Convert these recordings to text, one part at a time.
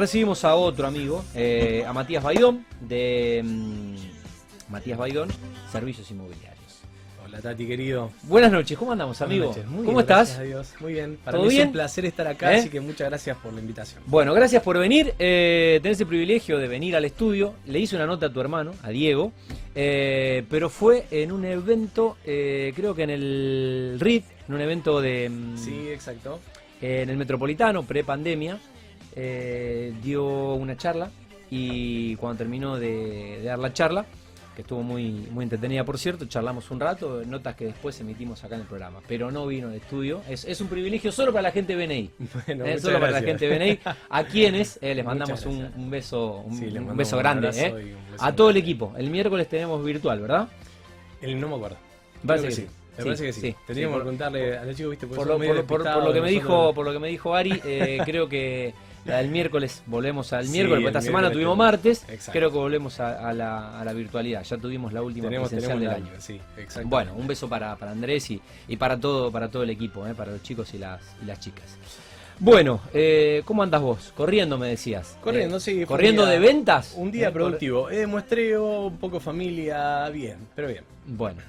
Recibimos a otro amigo, eh, a Matías Baidón, de mm, Matías Baidón, Servicios Inmobiliarios. Hola Tati querido. Buenas noches, ¿cómo andamos amigo? Buenas noches. Muy ¿Cómo bien, estás? Gracias a Dios. Muy bien. Para ¿Todo mí bien? es un placer estar acá, ¿Eh? así que muchas gracias por la invitación. Bueno, gracias por venir. Eh, tenés el privilegio de venir al estudio. Le hice una nota a tu hermano, a Diego, eh, pero fue en un evento, creo que en el RID, en un evento de mm, Sí, exacto. en el Metropolitano, pre-pandemia. Eh, dio una charla y cuando terminó de, de dar la charla, que estuvo muy, muy entretenida por cierto, charlamos un rato, notas que después emitimos acá en el programa, pero no vino al estudio. Es, es un privilegio solo para la gente de BNI. Bueno, Eh, solo para la gente de BNI, a quienes eh, les mandamos un, un beso, un, Sí, beso grande eh, y un beso a todo el equipo. El miércoles tenemos virtual, ¿verdad? El no me acuerdo. Creo que sí. Me Sí, parece que sí. sí, Teníamos sí, que contarle a los chicos, viste, Por son lo, por- por- por lo que me dijo, por lo que me dijo Ari, eh, creo que la del miércoles volvemos al Sí, miércoles, porque esta semana tuvimos martes, Exacto. creo que volvemos a, a la, a la virtualidad. Ya tuvimos la última tenemos, presencial tenemos del el año. año. Sí, exacto. Bueno, un beso para, para Andrés y, y para todo para todo el equipo, eh, para los chicos y las, y las chicas. Bueno, eh, ¿cómo andas vos? Corriendo me decías. Corriendo, Eh, sí, ¿Corriendo día- de ventas? Un día Eh, productivo. Eh, muestreo, un poco familia, bien, pero bien. Bueno,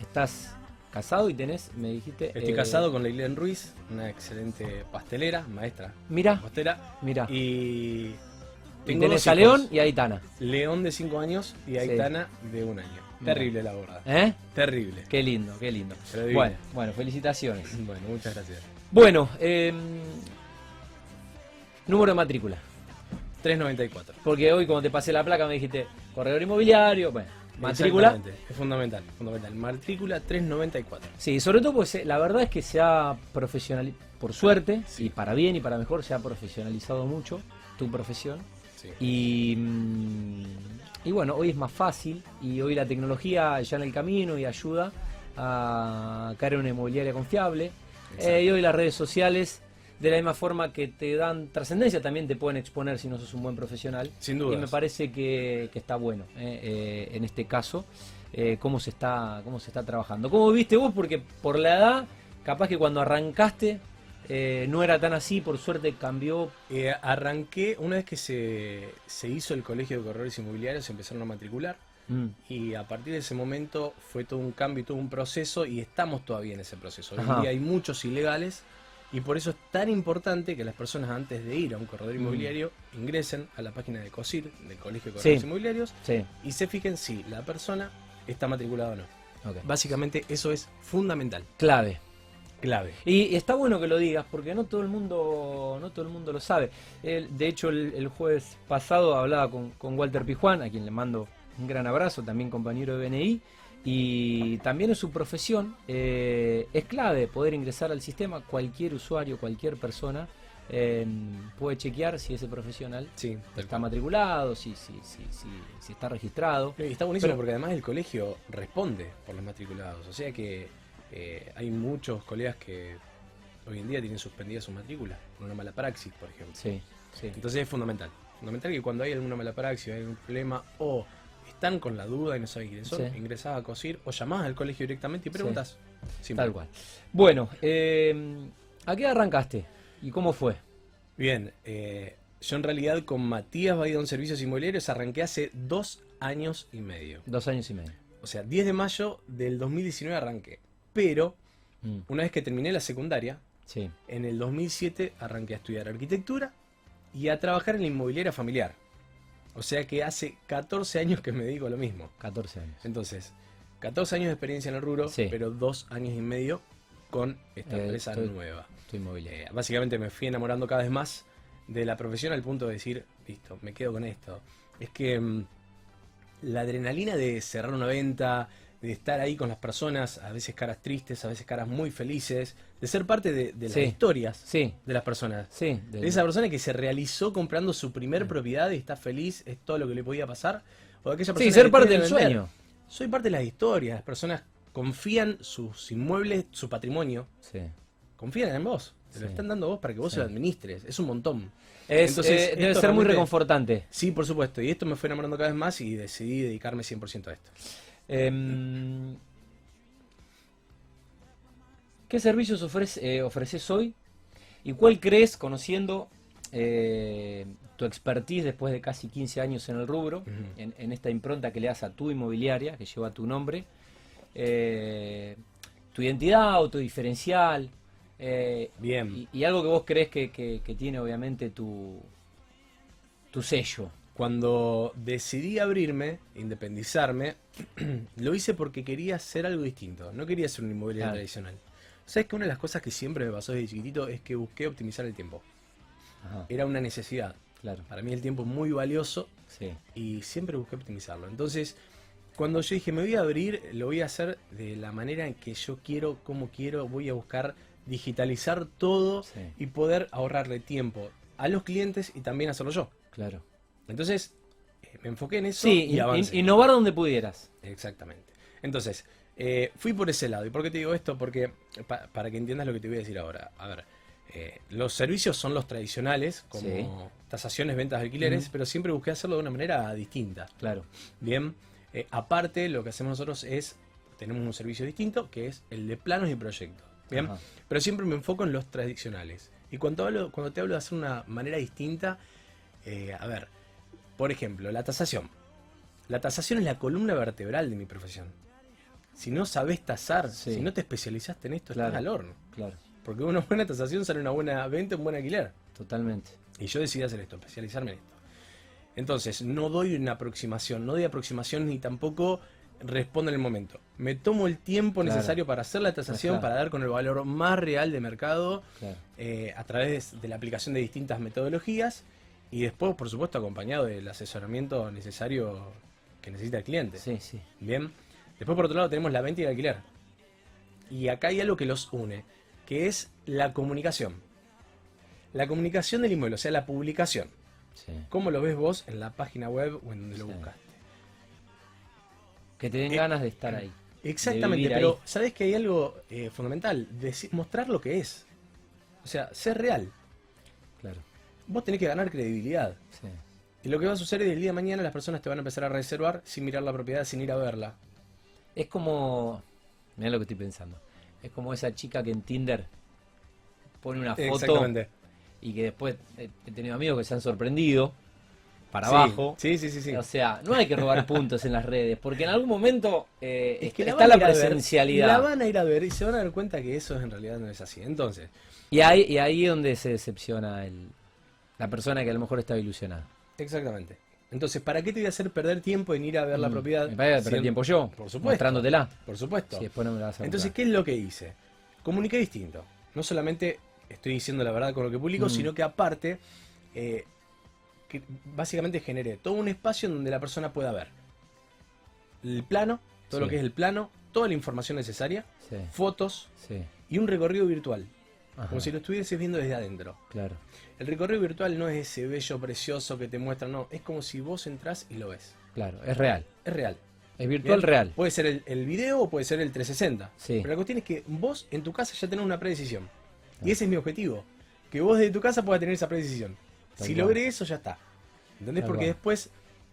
estás casado y tenés, me dijiste... Estoy eh, casado con Leilén Ruiz, una excelente pastelera, maestra Mira, pastera. mira. Y Y tengo tenés a. León y a Aitana. León de 5 años y Sí. Aitana de un año. Mira. Terrible la gorda. ¿Eh? Terrible. Qué lindo, qué lindo. Bueno, bueno, felicitaciones. Bueno, muchas gracias. Bueno, eh, número de matrícula. 394. Porque hoy cuando te pasé la placa me dijiste corredor inmobiliario, bueno, matrícula. Es fundamental, fundamental. Matrícula 394. Sí, sobre todo porque se- la verdad es que se ha profesionalizado, por suerte, Sí. y para bien y para mejor, se ha profesionalizado mucho tu profesión. Sí. Y, mm, y bueno, hoy es más fácil y hoy la tecnología ya en el camino y ayuda a caer en una inmobiliaria confiable. Eh, y hoy las redes sociales, de la misma forma que te dan trascendencia, también te pueden exponer si no sos un buen profesional. Sin Y duda. me parece que, que está bueno eh, eh, en este caso eh, cómo se está cómo se está trabajando. ¿Cómo viste vos? Porque por la edad, capaz que cuando arrancaste no era tan así, por suerte cambió. Arranqué, una vez que se, se hizo el colegio de corredores inmobiliarios, se empezaron a matricular. Mm, Y a partir de ese momento fue todo un cambio y todo un proceso y estamos todavía en ese proceso. Hoy en día hay muchos ilegales y por eso es tan importante que las personas antes de ir a un corredor Mm. inmobiliario ingresen a la página de COSIR, del Colegio de Corredores Sí. Inmobiliarios, sí, y se fijen si la persona está matriculada o no. Básicamente eso es fundamental, Clave. clave. Y está bueno que lo digas porque no todo el mundo no todo el mundo lo sabe. El- de hecho, el, el jueves pasado hablaba con, con Walter Pijuán, a quien le mando un gran abrazo, también compañero de BNI. Y también en su profesión eh, es clave poder ingresar al sistema. Cualquier usuario, cualquier persona eh, puede chequear si ese profesional Sí, está matriculado, si, si, si, si, si está registrado. Y está buenísimo Pero- porque además el colegio responde por los matriculados. O sea que eh, hay muchos colegas que hoy en día tienen suspendidas sus matrículas por una mala praxis, por ejemplo. Sí, sí. Entonces es fundamental. Fundamental que cuando hay alguna mala praxis, hay algún problema o están con la duda y no saben quiénes son, Sí. ingresás a COSIR o llamás al colegio directamente y preguntas. Tal cual. Bueno, eh, ¿a qué arrancaste? ¿Y cómo fue? Bien, eh, yo en realidad con Matías Baidón Servicios Inmobiliarios arranqué hace dos años y medio. Dos años y medio. O sea, 10 de mayo del 2019 arranqué. Pero Mm, una vez que terminé la secundaria, sí. en el 2007 arranqué a estudiar arquitectura y a trabajar en la inmobiliaria familiar. O sea que hace 14 años que me dedico a lo mismo. 14 años. Entonces, 14 años de experiencia en el rubro, Sí. pero dos años y medio con esta Eh, empresa estoy- nueva. Inmobiliaria. Eh, básicamente me fui enamorando cada vez más de la profesión al punto de decir, listo, me quedo con esto. Es que mm, la adrenalina de cerrar una venta, de estar ahí con las personas, a veces caras tristes, a veces caras muy felices, de ser parte de, de las Sí. historias Sí, de las personas. sí. de- De esa persona que se realizó comprando su primer propiedad y está feliz, es todo lo que le podía pasar. O de aquella persona sí, ser parte del vender. sueño. Soy parte de las historias, las personas confían sus inmuebles, su patrimonio, Sí. confían en vos. Te lo están dando vos para que vos se lo administres. Es un montón. Es, Entonces, eh, debe ser muy reconfortante. Sí, por supuesto. Y esto me fue enamorando cada vez más y decidí dedicarme 100% a esto. Em, ¿Qué servicios ofrece- eh, ofreces hoy? ¿Y cuál crees, conociendo eh, tu expertise después de casi 15 años en el rubro, en, en esta impronta que le das a tu inmobiliaria, que lleva tu nombre, eh, tu identidad o tu diferencial, eh, Bien. y, y algo que vos crees que, que- que tiene obviamente tu, tu sello. Cuando decidí abrirme, independizarme, lo hice porque quería hacer algo distinto. No quería ser un inmobiliario Claro. tradicional. ¿Sabes que una de las cosas que siempre me pasó desde chiquitito es que busqué optimizar el tiempo? Ajá, Era una necesidad. claro, Para mí el tiempo es muy valioso sí, y siempre busqué optimizarlo. Entonces, cuando yo dije me voy a abrir, lo voy a hacer de la manera en que yo quiero, como quiero, voy a buscar digitalizar todo sí, y poder ahorrarle tiempo a los clientes y también hacerlo yo. claro. Entonces, eh, me enfoqué en eso Sí, y avancé. in- innovar donde pudieras. Exactamente. Entonces, eh, fui por ese lado. ¿Y por qué te digo esto? Porque, pa- para que entiendas lo que te voy a decir ahora. A ver, eh, los servicios son los tradicionales, como Sí. tasaciones, ventas, alquileres, Ujú. pero siempre busqué hacerlo de una manera distinta. Claro, Bien, eh, aparte lo que hacemos nosotros es, tenemos un servicio distinto, que es el de planos y proyectos. Bien, Ajá. pero siempre me enfoco en los tradicionales. Y cuando, hablo, cuando te hablo de hacer una manera distinta, eh, a ver, por ejemplo, la tasación. La tasación es la columna vertebral de mi profesión. Si no sabes tasar, Sí. si no te especializaste en esto, Claro. estás al horno. claro, Porque una buena tasación sale una buena venta, un buen alquiler. totalmente. Y yo decidí hacer esto, especializarme en esto. Entonces, no doy una aproximación, no doy aproximación ni tampoco respondo en el momento. Me tomo el tiempo Claro. necesario para hacer la tasación, Claro. para dar con el valor más real de mercado eh, a través de la aplicación de distintas metodologías y después, por supuesto, acompañado del asesoramiento necesario que necesita el cliente. Sí, sí. Bien. Después, por otro lado, tenemos la venta y el alquiler. Y acá hay algo que los une, que es la comunicación. La comunicación del inmueble, o sea, la publicación. sí. ¿Cómo lo ves vos en la página web o en donde lo buscaste? Que te den Eh, ganas de estar ahí. Exactamente, pero ahí. ¿sabés que hay algo eh, fundamental? Deci- mostrar lo que es. O sea, ser real. Claro. Vos tenés que ganar credibilidad. Sí. Y lo que va a suceder es que el día de mañana las personas te van a empezar a reservar sin mirar la propiedad, sin ir a verla. Es como. Mirá lo que estoy pensando. Es como esa chica que en Tinder pone una foto y que después he he tenido amigos que se han sorprendido para Sí, abajo. Sí, sí, sí, sí. O sea, no hay que robar puntos en las redes, porque en algún momento eh, Es que está la ver, presencialidad. La van a ir a ver y se van a dar cuenta que eso en realidad no es así. Entonces, Y ahí, y ahí es donde se decepciona el, la persona que a lo mejor estaba ilusionada. exactamente. Entonces, ¿para qué te voy a hacer perder tiempo en ir a ver la Mm, propiedad? Me parece perder si- tiempo yo, Por supuesto. mostrándotela. Por supuesto. Si después no me la vas a Entonces. ¿qué es lo que hice? Comuniqué distinto. No solamente estoy diciendo la verdad con lo que publico, Mm. sino que aparte, eh, que básicamente generé todo un espacio en donde la persona pueda ver el plano, todo lo que es el plano, toda la información necesaria, Sí, fotos sí. y un recorrido virtual, Ajá, como si lo estuvieses viendo desde adentro. Claro. El recorrido virtual no es ese bello precioso que te muestra, no, es como si vos entrás y lo ves. Claro, es real. Es real. Es virtual Bien. real. Puede ser el, el video o puede ser el 360. Sí. Pero la cuestión es que vos en tu casa ya tenés una predecisión. Ah. Y ese es mi objetivo. Que vos desde tu casa puedas tener esa predecisión. Si logré eso, ya está. ¿Entendés? Porque después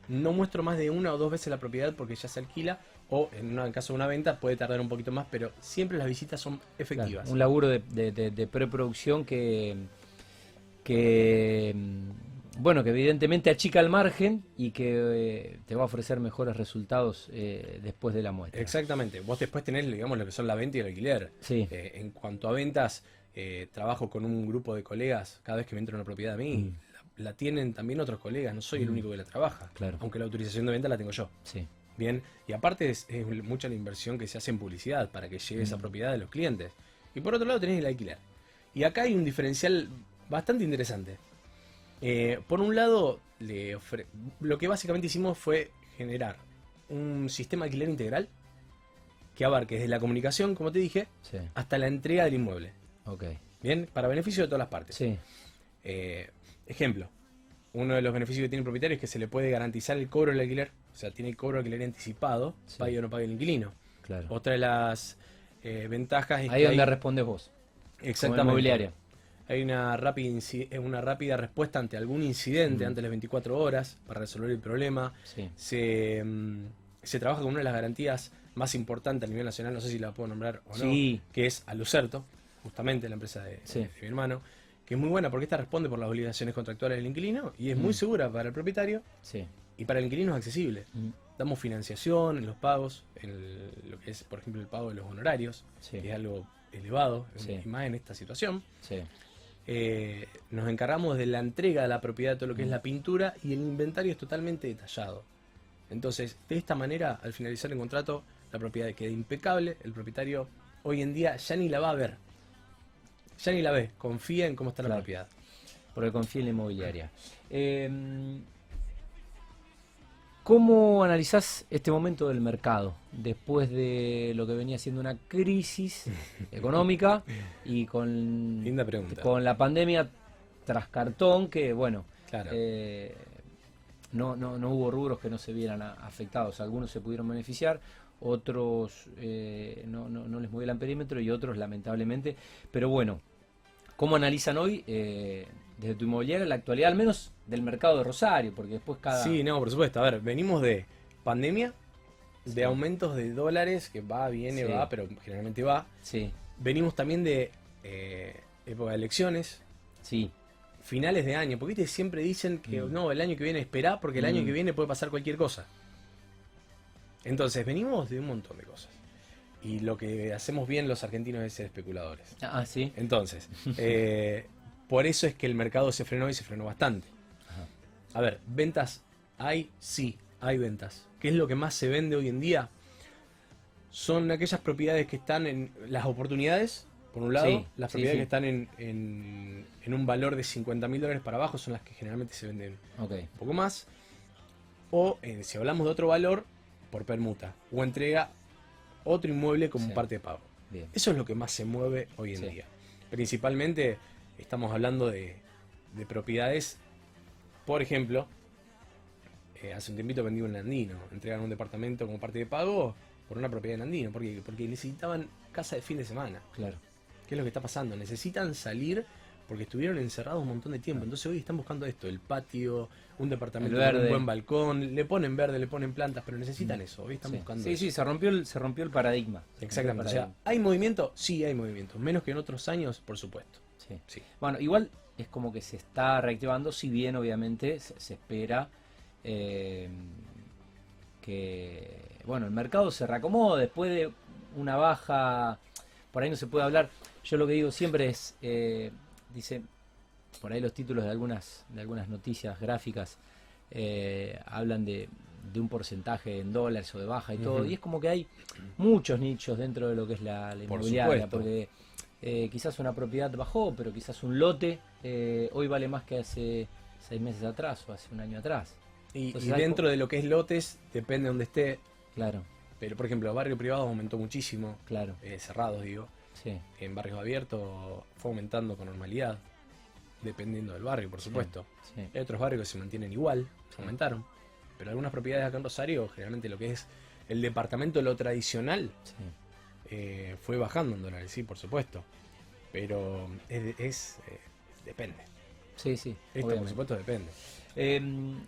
no muestro más de una o dos veces la propiedad porque ya se alquila. O en una- en caso de una venta puede tardar un poquito más, pero siempre las visitas son Claro, efectivas. un laburo de, de- de- de preproducción que, que, mm, bueno, que evidentemente achica el margen y que eh, te va a ofrecer mejores resultados eh, después de la muestra. Exactamente. Vos después tenés, digamos, lo que son la venta y el alquiler. Sí, Eh, en cuanto a ventas, eh, trabajo con un grupo de colegas. Cada vez que me entra una propiedad a mí, Mm. la, la tienen también otros colegas. No soy el Mm. único que la trabaja. Claro. Aunque la autorización de venta la tengo yo. sí, Bien. Y aparte es, es mucha la inversión que se hace en publicidad para que llegue esa Mm. propiedad de los clientes. Y por otro lado tenés el alquiler. Y acá hay un diferencial bastante interesante. Eh, por un lado, le ofre- lo que básicamente hicimos fue generar un sistema de alquiler integral que abarque desde la comunicación, como te dije, sí, hasta la entrega del inmueble. ok. Bien, para beneficio de todas las partes. Sí, Eh, ejemplo, uno de los beneficios que tiene el propietario es que se le puede garantizar el cobro del alquiler. O sea, tiene el cobro del alquiler anticipado, Sí. pague o no pague el inquilino. claro. Otra de las eh, ventajas es Ahí que donde hay, respondes vos, como exactamente, inmobiliaria. hay una rápida, eh, una rápida respuesta ante algún incidente Mm. antes de las 24 horas para resolver el problema. Sí, Se, mm, se trabaja con una de las garantías más importantes a nivel nacional, no sé si la puedo nombrar o no, Sí. que es Alucerto, justamente la empresa de, Sí. de mi hermano, que es muy buena porque esta responde por las obligaciones contractuales del inquilino y es muy Mm. segura para el propietario Sí. Y para el inquilino es accesible. Mm, Damos financiación en los pagos, en el- lo que es, por ejemplo, el pago de los honorarios, Sí. que es algo elevado, Sí. y más en esta situación. Sí. Eh, nos encargamos de la entrega de la propiedad, todo lo que es la pintura, y el inventario es totalmente detallado. Entonces, de esta manera, al finalizar el contrato, la propiedad queda impecable, el propietario hoy en día ya ni la va a ver. Ya ni la ve, confía en cómo está la propiedad. Porque confía en la inmobiliaria. Eh, ¿Cómo analizás este momento del mercado después de lo que venía siendo una crisis económica y con, Linda pregunta. con la pandemia tras cartón que, bueno, Claro. eh, no, no, no hubo rubros que no se vieran a- afectados. Algunos se pudieron beneficiar, otros eh, no, no, no les movió el perímetro y otros lamentablemente. Pero bueno, ¿cómo analizan hoy eh, desde tu inmobiliaria la actualidad, al menos del mercado de Rosario? Porque después cada... Sí, no, por supuesto. A ver, venimos de pandemia, de Sí. aumentos de dólares, que va, viene, Sí. va, pero generalmente va. Sí, Venimos también de eh, época de elecciones, sí, finales de año, porque ¿viste? siempre dicen que Mm. no, el año que viene esperá, porque el año Mm. que viene puede pasar cualquier cosa. Entonces, venimos de un montón de cosas. Y lo que hacemos bien los argentinos es ser especuladores. ah, sí. Entonces, eh, por eso es que el mercado se frenó y se frenó bastante. A ver, ventas hay, sí, hay ventas. ¿Qué es lo que más se vende hoy en día? Son aquellas propiedades que están en las oportunidades, por un lado, Sí, las propiedades sí. que están en, en- en un valor de 50 mil dólares para abajo son las que generalmente se venden un poco más. O eh, si hablamos de otro valor, por permuta. O entrega otro inmueble como parte de pago. bien. Eso es lo que más se mueve hoy en día. Principalmente estamos hablando de, de propiedades, por ejemplo, eh, hace un tiempito vendí un Andino, entregan un departamento como parte de pago por una propiedad en Andino, porque, porque necesitaban casa de fin de semana. Claro. ¿Qué es lo que está pasando? Necesitan salir porque estuvieron encerrados un montón de tiempo. Entonces hoy están buscando esto, el patio, un departamento con verde. un buen balcón, le ponen verde, le ponen plantas, pero necesitan eso, hoy están Sí, buscando sí, eso. sí, se rompió el, se rompió el paradigma. El Exactamente. O sea. ¿hay movimiento? Sí, hay movimiento. Menos que en otros años, por supuesto. Sí. Sí. Bueno, igual es como que se está reactivando, si bien obviamente se, se espera eh, que, bueno, el mercado se reacomode después de una baja, por ahí no se puede hablar, yo lo que digo siempre es, eh, dice, por ahí los títulos de algunas, de algunas noticias gráficas eh, hablan de, de un porcentaje en dólares o de baja y todo, y es como que hay muchos nichos dentro de lo que es la, la inmobiliaria, porque eh, quizás una propiedad bajó, pero quizás un lote eh, hoy vale más que hace seis meses atrás o hace un año atrás. Y, Entonces y hay dentro de lo que es lotes, depende de donde esté. Claro, Pero, por ejemplo, barrio privado aumentó muchísimo. claro, eh, cerrados, digo. sí, En barrios abiertos fue aumentando con normalidad. Dependiendo del barrio, por supuesto. sí, Hay otros barrios que se mantienen igual, Sí. aumentaron. Pero algunas propiedades acá en Rosario, generalmente lo que es el departamento, lo tradicional, sí. Eh, fue bajando en dólares, sí, por supuesto. Pero es, es, eh, depende. Sí, sí, Esto, por supuesto, depende. Eh,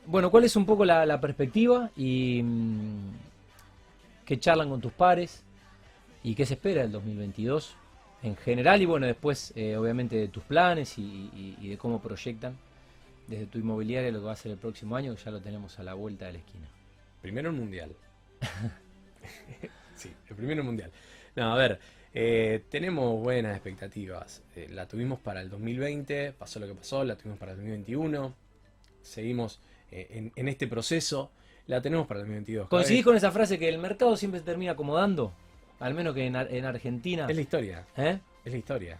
bueno, ¿cuál es un poco la, la perspectiva y mm, qué charlan con tus pares y qué se espera del 2022 en general y bueno, después eh, obviamente de tus planes y, y- y de cómo proyectan desde tu inmobiliaria lo que va a ser el próximo año, que ya lo tenemos a la vuelta de la esquina. Primero el mundial. sí, el primero mundial. No, a ver, eh, tenemos buenas expectativas. Eh, la tuvimos para el 2020, pasó lo que pasó, la tuvimos para el 2021. Seguimos eh, en, en este proceso, la tenemos para el 2022. Cada ¿Coincidís con esa frase que el mercado siempre se termina acomodando? Al menos que en, Ar- en Argentina. Es la historia, ¿eh? es la historia.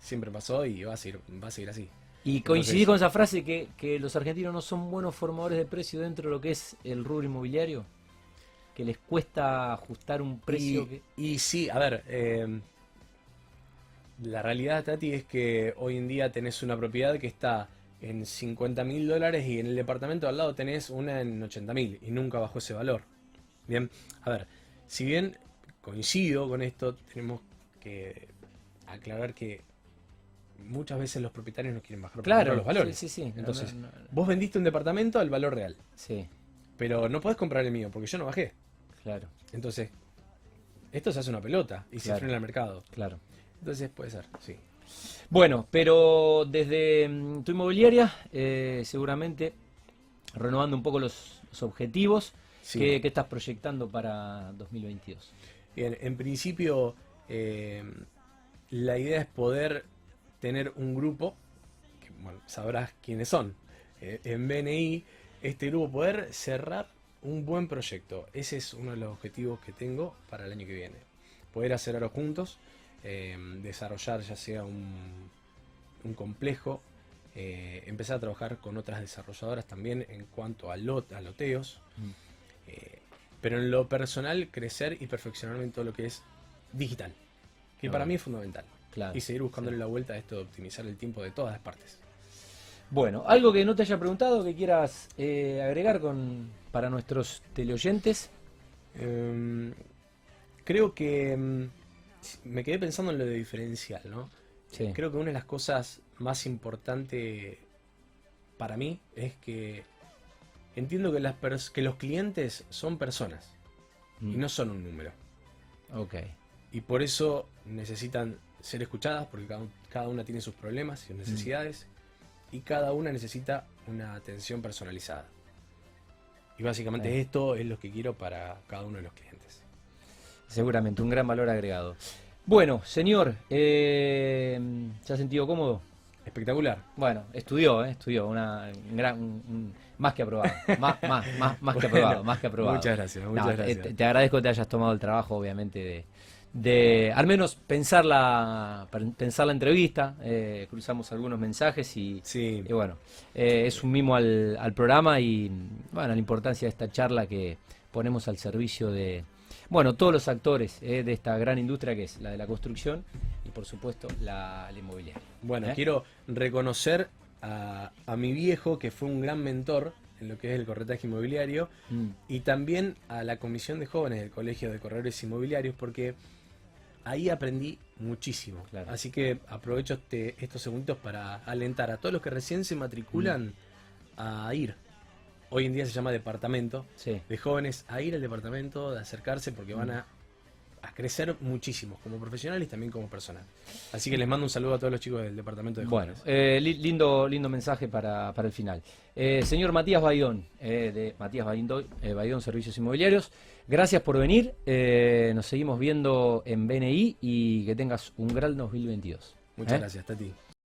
Siempre pasó y va a seguir, va a seguir así. Y coincidís con esa frase que, que los argentinos no son buenos formadores de precio dentro de lo que es el rubro inmobiliario. Que les cuesta ajustar un precio y, que. y sí, a ver, eh, la realidad, Tati, es que hoy en día tenés una propiedad que está en 50 mil dólares y en el departamento al lado tenés una en 80 mil y nunca bajó ese valor. Bien, a ver, si bien coincido con esto, tenemos que aclarar que muchas veces los propietarios no quieren bajar Claro, los valores. Sí, sí, sí. No, Entonces, no, no, Vos vendiste un departamento al valor real, sí, pero no podés comprar el mío porque yo no bajé. Claro, Entonces, esto se hace una pelota y se frena el mercado. claro. Entonces puede ser, sí. Bueno, pero desde mm, tu inmobiliaria, eh, seguramente renovando un poco los, los objetivos, Sí. ¿qué, qué estás proyectando para 2022? Bien, en principio, eh, la idea es poder tener un grupo, que bueno, sabrás quiénes son, eh, en BNI, este grupo poder cerrar un buen proyecto. Ese es uno de los objetivos que tengo para el año que viene. Poder hacerlo juntos, eh, desarrollar ya sea un, un complejo, eh, empezar a trabajar con otras desarrolladoras también en cuanto a, lot, a loteos. Mm. Eh, pero en lo personal, crecer y perfeccionarme en todo lo que es digital. Que para mí es fundamental. Claro. Y seguir buscándole sí. la vuelta a esto de optimizar el tiempo de todas las partes. Bueno, algo que no te haya preguntado, que quieras eh, agregar con, para nuestros teleoyentes. Em, creo que em, me quedé pensando en lo de diferencial, ¿no? Sí. Creo que una de las cosas más importantes para mí es que entiendo que, las pers- que los clientes son personas y Mm, no son un número. Ok. Y por eso necesitan ser escuchadas, porque cada, cada una tiene sus problemas y sus necesidades, y cada una necesita una atención personalizada. Y básicamente esto es lo que quiero para cada uno de los clientes. Seguramente, un gran valor agregado. Bueno, señor, eh, ¿se ha sentido cómodo? Espectacular. Bueno, estudió, ¿eh? estudió, una un gran, un- más que aprobado, más, más, más, más que aprobado, más que aprobado. Muchas gracias, muchas eh, gracias. te, te agradezco que te hayas tomado el trabajo, obviamente, de, de al menos pensar la, pensar la entrevista, eh, cruzamos algunos mensajes y, Sí, y bueno, eh, es un mimo al, al programa y bueno, la importancia de esta charla que ponemos al servicio de, bueno, todos los actores eh, de esta gran industria que es la de la construcción y por supuesto la, la inmobiliaria. bueno, quiero reconocer a, a mi viejo, que fue un gran mentor en lo que es el corretaje inmobiliario, Mm, y también a la comisión de jóvenes del Colegio de Corredores Inmobiliarios porque ahí aprendí muchísimo. Claro. Así que aprovecho este- estos segundos para alentar a todos los que recién se matriculan a ir. Hoy en día se llama departamento sí. de jóvenes a ir al departamento, de acercarse porque van a, a crecer muchísimo como profesionales y también como personas. Así que les mando un saludo a todos los chicos del departamento de Bueno, jóvenes. eh, li- lindo, lindo mensaje para, para el final. Eh, señor Matías Baidón, eh, de Matías Baidón, eh, Baidón Servicios Inmobiliarios, gracias por venir. eh, nos seguimos viendo en BNI y que tengas un gran 2022. Muchas ¿eh? gracias, Tati.